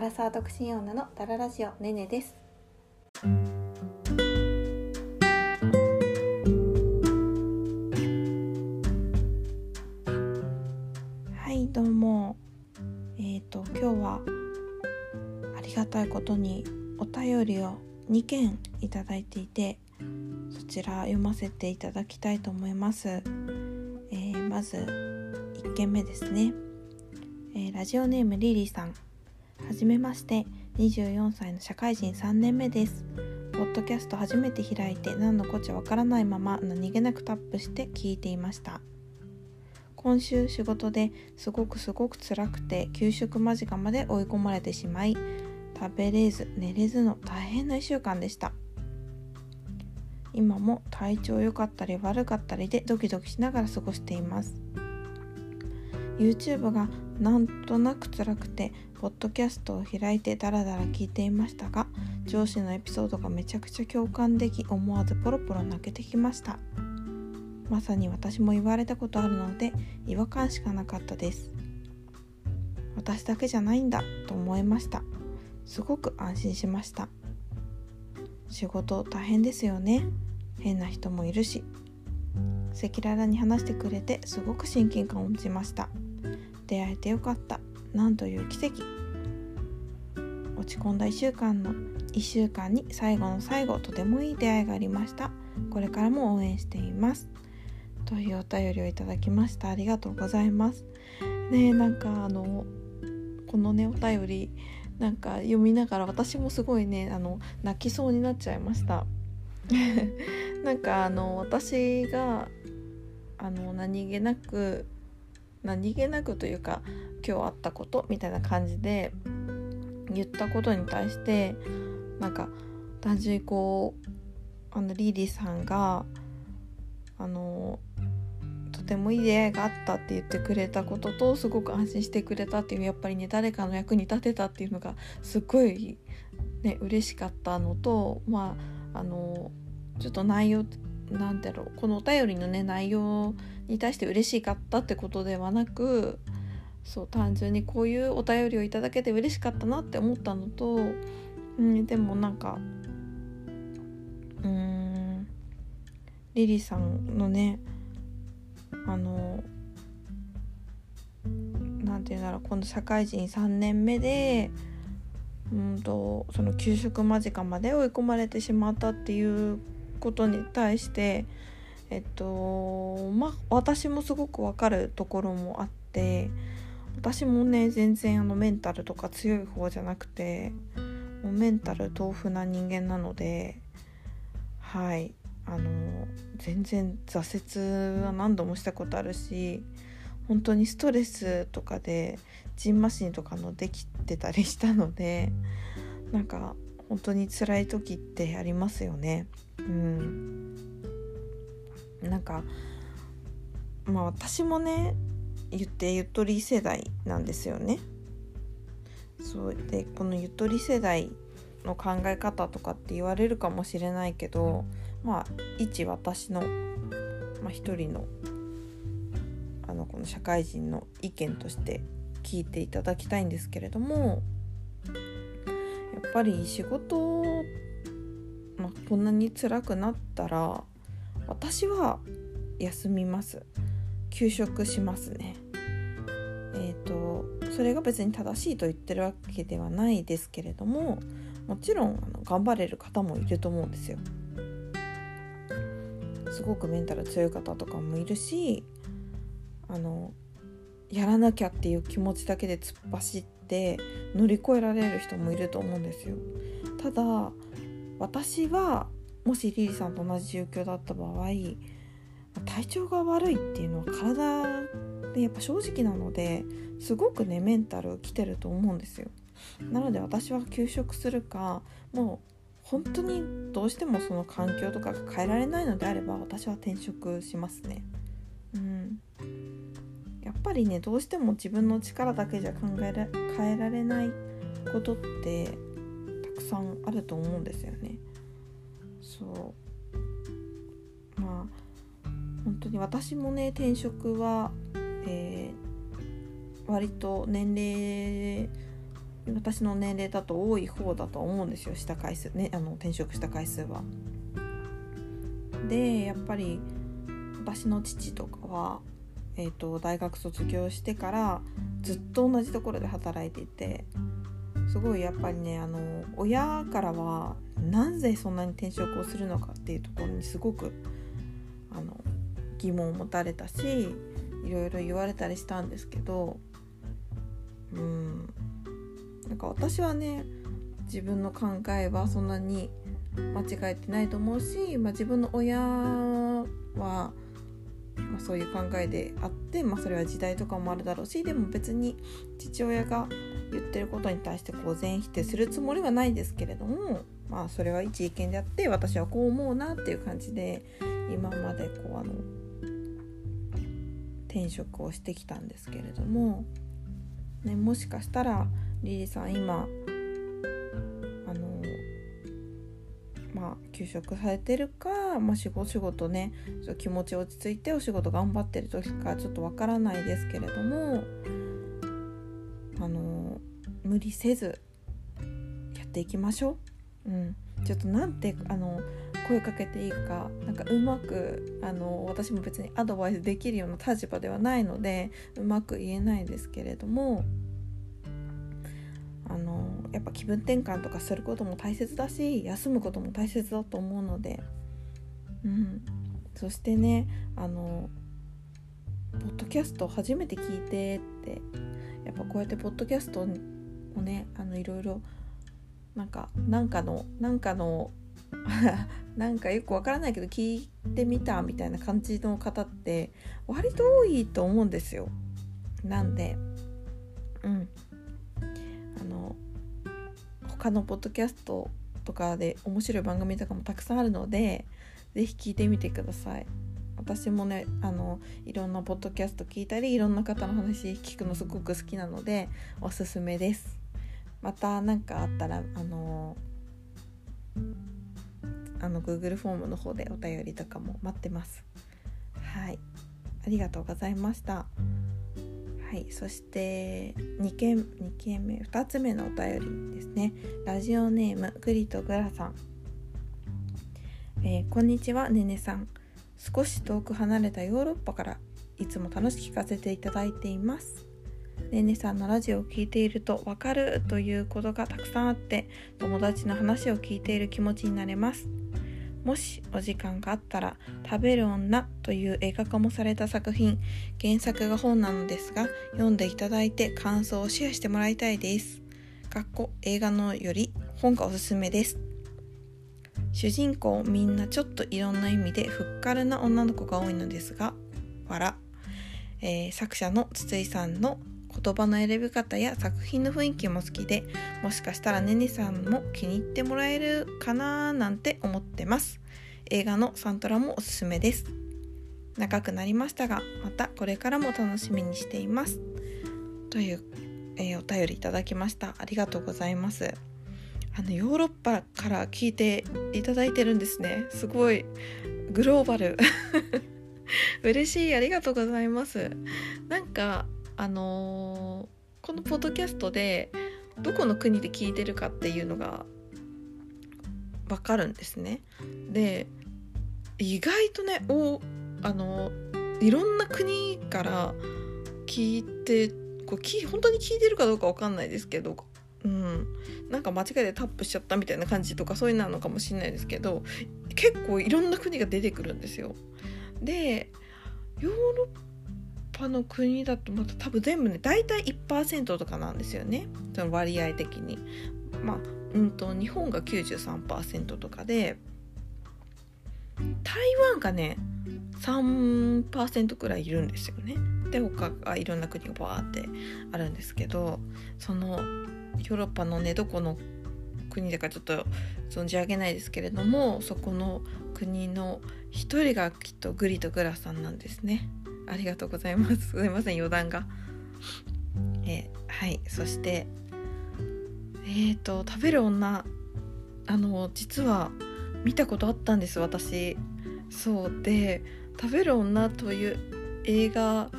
アラサー独身女のダララジオねねです。はいどうも。えっ、と今日はありがたいことにお便りを2件いただいていてそちら読ませていただきたいと思います、えーまず1件目ですね、えーラジオネームリリーさん。はじめまして。24歳の社会人3年目です。ポッドキャスト初めて開いて何のこっちゃわからないまま何気なくタップして聞いていました。今週仕事ですごくすごく辛くて給食間近まで追い込まれてしまい食べれず寝れずの大変な1週間でした。今も体調良かったり悪かったりでドキドキしながら過ごしています。YouTube がなんとなく辛くてポッドキャストを開いてダラダラ聞いていましたが上司のエピソードがめちゃくちゃ共感でき思わずポロポロ泣けてきました。まさに私も言われたことあるので違和感しかなかったです。私だけじゃないんだと思いました。すごく安心しました。仕事大変ですよね。変な人もいるし。赤裸々に話してくれてすごく親近感を持ちました。出会えてよかった。なんという奇跡。落ち込んだ1週間の1週間に最後の最後とてもいい出会いがありました。これからも応援しています。というお便りをいただきました。ありがとうございます。ねえなんかあのこのねお便りなんか読みながら私もすごいねあの泣きそうになっちゃいました。なんかあの私があの何気なく何気なくというか今日あったことみたいな感じで言ったことに対してなんか単純にこうあのリリーさんがあのとてもいい出会いがあったって言ってくれたこととすごく安心してくれたっていうやっぱりね誰かの役に立てたっていうのがすっごいね嬉しかったのとまああのちょっと内容なんだろうこのお便りのね内容に対して嬉しかったってことではなくそう単純にこういうお便りをいただけて嬉しかったなって思ったのと、うん、でもなんかうんリリさんのねあのなんていうんだろうこの社会人3年目でうんとその給食間近まで追い込まれてしまったっていうことに対してえっとまあ私もすごくわかるところもあって私もね全然あのメンタルとか強い方じゃなくてもうメンタル豆腐な人間なのではいあの全然挫折は何度もしたことあるし本当にストレスとかでジンマシンとかのできてたりしたのでなんか本当に辛い時ってありますよね。うん、なんかまあ私もね言ってゆとり世代なんですよね。そうでこのゆとり世代の考え方とかって言われるかもしれないけどまあ一私の、まあ、一人のあのこの社会人の意見として聞いていただきたいんですけれどもやっぱり仕事、まあ、こんなに辛くなったら私は休みます。休職しますね。えっ、とそれが別に正しいと言ってるわけではないですけれどももちろんあの頑張れる方もいると思うんですよ。すごくメンタル強い方とかもいるしあのやらなきゃっていう気持ちだけで突っ走って乗り越えられる人もいると思うんですよ。ただ私はもしリリさんと同じ状況だった場合体調が悪いっていうのは体でやっぱ正直なのですごくねメンタルきてると思うんですよ。なので私は休職するかもう本当にどうしてもその環境とかが変えられないのであれば私は転職しますね。うん。やっぱりねどうしても自分の力だけじゃ考えら変えられないことってたくさんあると思うんですよね。そうまあ本当に私もね転職は、えー割と年齢私の年齢だと多い方だと思うんですよした回数ねあの転職した回数は。でやっぱり私の父とかは、えーと、大学卒業してからずっと同じところで働いていてすごいやっぱりねあの親からはなぜそんなに転職をするのかっていうところにすごくあの疑問を持たれたしいろいろ言われたりしたんですけどうんなんか私はね自分の考えはそんなに間違えてないと思うし、まあ、自分の親は、まあ、そういう考えであって、まあ、それは時代とかもあるだろうしでも別に父親が言ってることに対してこう全否定するつもりはないですけれどもまあそれは一意見であって私はこう思うなっていう感じで今までこうあの転職をしてきたんですけれども、ね、もしかしたらリリーさん今あのまあ休職されてるか、まあ、仕事仕事ね気持ち落ち着いてお仕事頑張ってる時かちょっとわからないですけれどもあの無理せずやっていきましょう。うん、ちょっとなんてあの声かけていいかなんかうまくあの私も別にアドバイスできるような立場ではないのでうまく言えないですけれどもあのやっぱ気分転換とかすることも大切だし休むことも大切だと思うので、うん、そしてねあのポッドキャスト初めて聞いてってやっぱこうやってポッドキャストをねあのいろいろなんかなんかのなんかの なんかよくわからないけど聞いてみたみたいな感じの方って割と多いと思うんですよ。なんでうんあの他のポッドキャストとかで面白い番組とかもたくさんあるので是非聞いてみてください。私もねあのいろんなポッドキャスト聞いたりいろんな方の話聞くのすごく好きなのでおすすめです。また何かあったらあのあの Google フォームの方でお便りとかも待ってます。はい。ありがとうございました。はい。そして2件2件目2つ目のお便りですね。ラジオネームグリとグラさん。えー、こんにちはねねさん。少し遠く離れたヨーロッパからいつも楽しく聞かせていただいています。ねねさんのラジオを聴いているとわかるということがたくさんあって友達の話を聞いている気持ちになれますもしお時間があったら「食べる女」という映画化もされた作品原作が本なのですが読んでいただいて感想をシェアしてもらいたいです。かっこ映画のより本がおすすめです。主人公みんなちょっといろんな意味でふっかるな女の子が多いのですが笑、えー、作者の筒井さんの言葉の選び方や作品の雰囲気も好きでもしかしたらねねさんも気に入ってもらえるかななんて思ってます。映画のサントラもおすすめです。長くなりましたがまたこれからも楽しみにしています。という、えー、お便りいただきました。ありがとうございます。あのヨーロッパから聞いていただいてるんですね。すごいグローバル。嬉しい。ありがとうございます。なんかあのー、このポッドキャストでどこの国で聞いてるかっていうのが分かるんですね。で意外とねおあのいろんな国から聞いてこうき本当に聞いてるかどうか分かんないですけど、うん、なんか間違えてタップしちゃったみたいな感じとかそういうのなのかもしれないですけど結構いろんな国が出てくるんですよ。でヨーロッ他の国だとまた多分全部ね大体1%とかなんですよね。その割合的に。まあうんと日本が93%とかで台湾がね3%くらいいるんですよね。で他がいろんな国がバーってあるんですけどそのヨーロッパのねどこの国だかちょっと存じ上げないですけれどもそこの国の一人がきっとグリとグラさんなんですね。ありがとうございます。すいません余談が。えはい。そしてえっ、ー、と食べる女。あの実は見たことあったんです私。そう。で食べる女という映画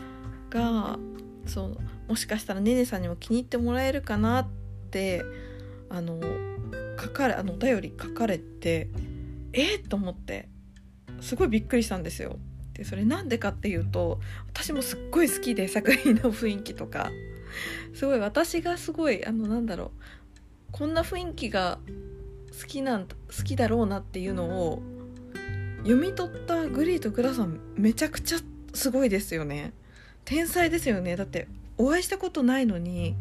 がそうもしかしたらねねさんにも気に入ってもらえるかなってあの書かれあのお便り書かれてえっ、と思ってすごいびっくりしたんですよ。でそれなんでかっていうと私もすっごい好きで作品の雰囲気とか。すごい私がすごいあのなんだろう。こんな雰囲気が好きなん好きだろうなっていうのを読み取ったグリーとグラさんめちゃくちゃすごいですよね。天才ですよね。だってお会いしたことないのに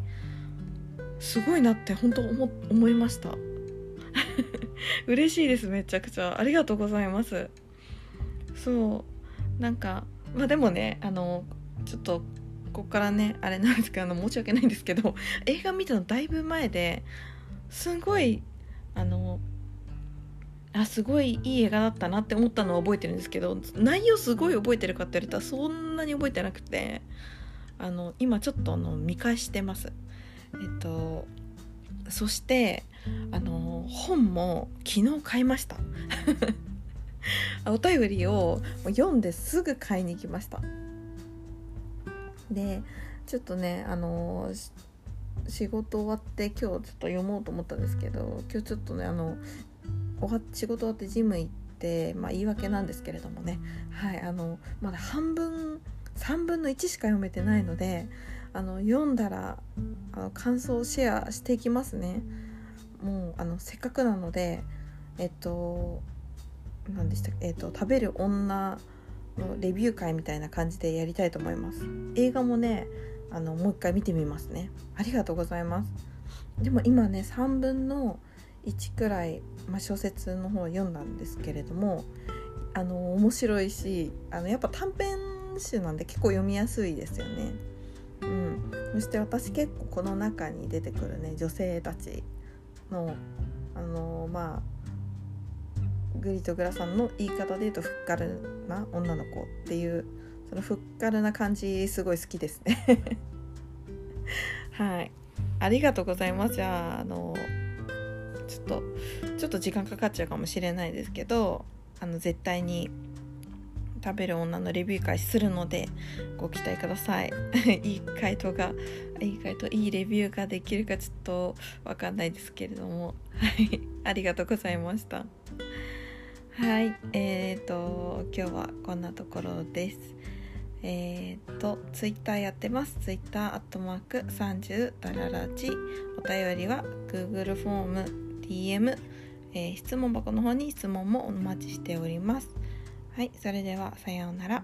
すごいなって本当思思いました。嬉しいですめちゃくちゃ。ありがとうございます。そう。なんかまあでもねあのちょっとここからねあれなんですけどあの申し訳ないんですけど映画見たのだいぶ前ですごいあのあすごいいい映画だったなって思ったのは覚えてるんですけど内容すごい覚えてるかって言われたらそんなに覚えてなくてあの今ちょっとあの見返してます。えっとそしてあの本も昨日買いました。お便りを読んですぐ買いに行きました。でちょっとねあの仕事終わって今日ちょっと読もうと思ったんですけど今日ちょっとねあの仕事終わってジム行ってまあ言い訳なんですけれどもね。はいあのまだ半分3分の1しか読めてないのであの読んだらあの感想をシェアしていきますね。もうあのせっかくなのでえっと何でしたっけ、えっと、食べる女のレビュー会みたいな感じでやりたいと思います。映画もねあのもう一回見てみますね。ありがとうございます。でも今ね3分の1くらい、まあ、小説の方を読んだんですけれどもあの面白いしあのやっぱ短編集なんで結構読みやすいですよね。うん、そして私結構この中に出てくるね女性たちのあのまあグリとグラさんの言い方で言うとふっかるな女の子っていうそのふっかるな感じすごい好きですね。はい。ありがとうございます。じゃああのちょっとちょっと時間かかっちゃうかもしれないですけどあの絶対に食べる女のレビュー会するのでご期待ください。いい回答がいい回答いいレビューができるかちょっとわかんないですけれども。はい。ありがとうございました。はいえーと今日はこんなところです。えーとツイッターやってます。ツイッターアットマーク30ダララジ。お便りは Google フォーム DM、えー、質問箱の方に質問もお待ちしております。はいそれではさようなら。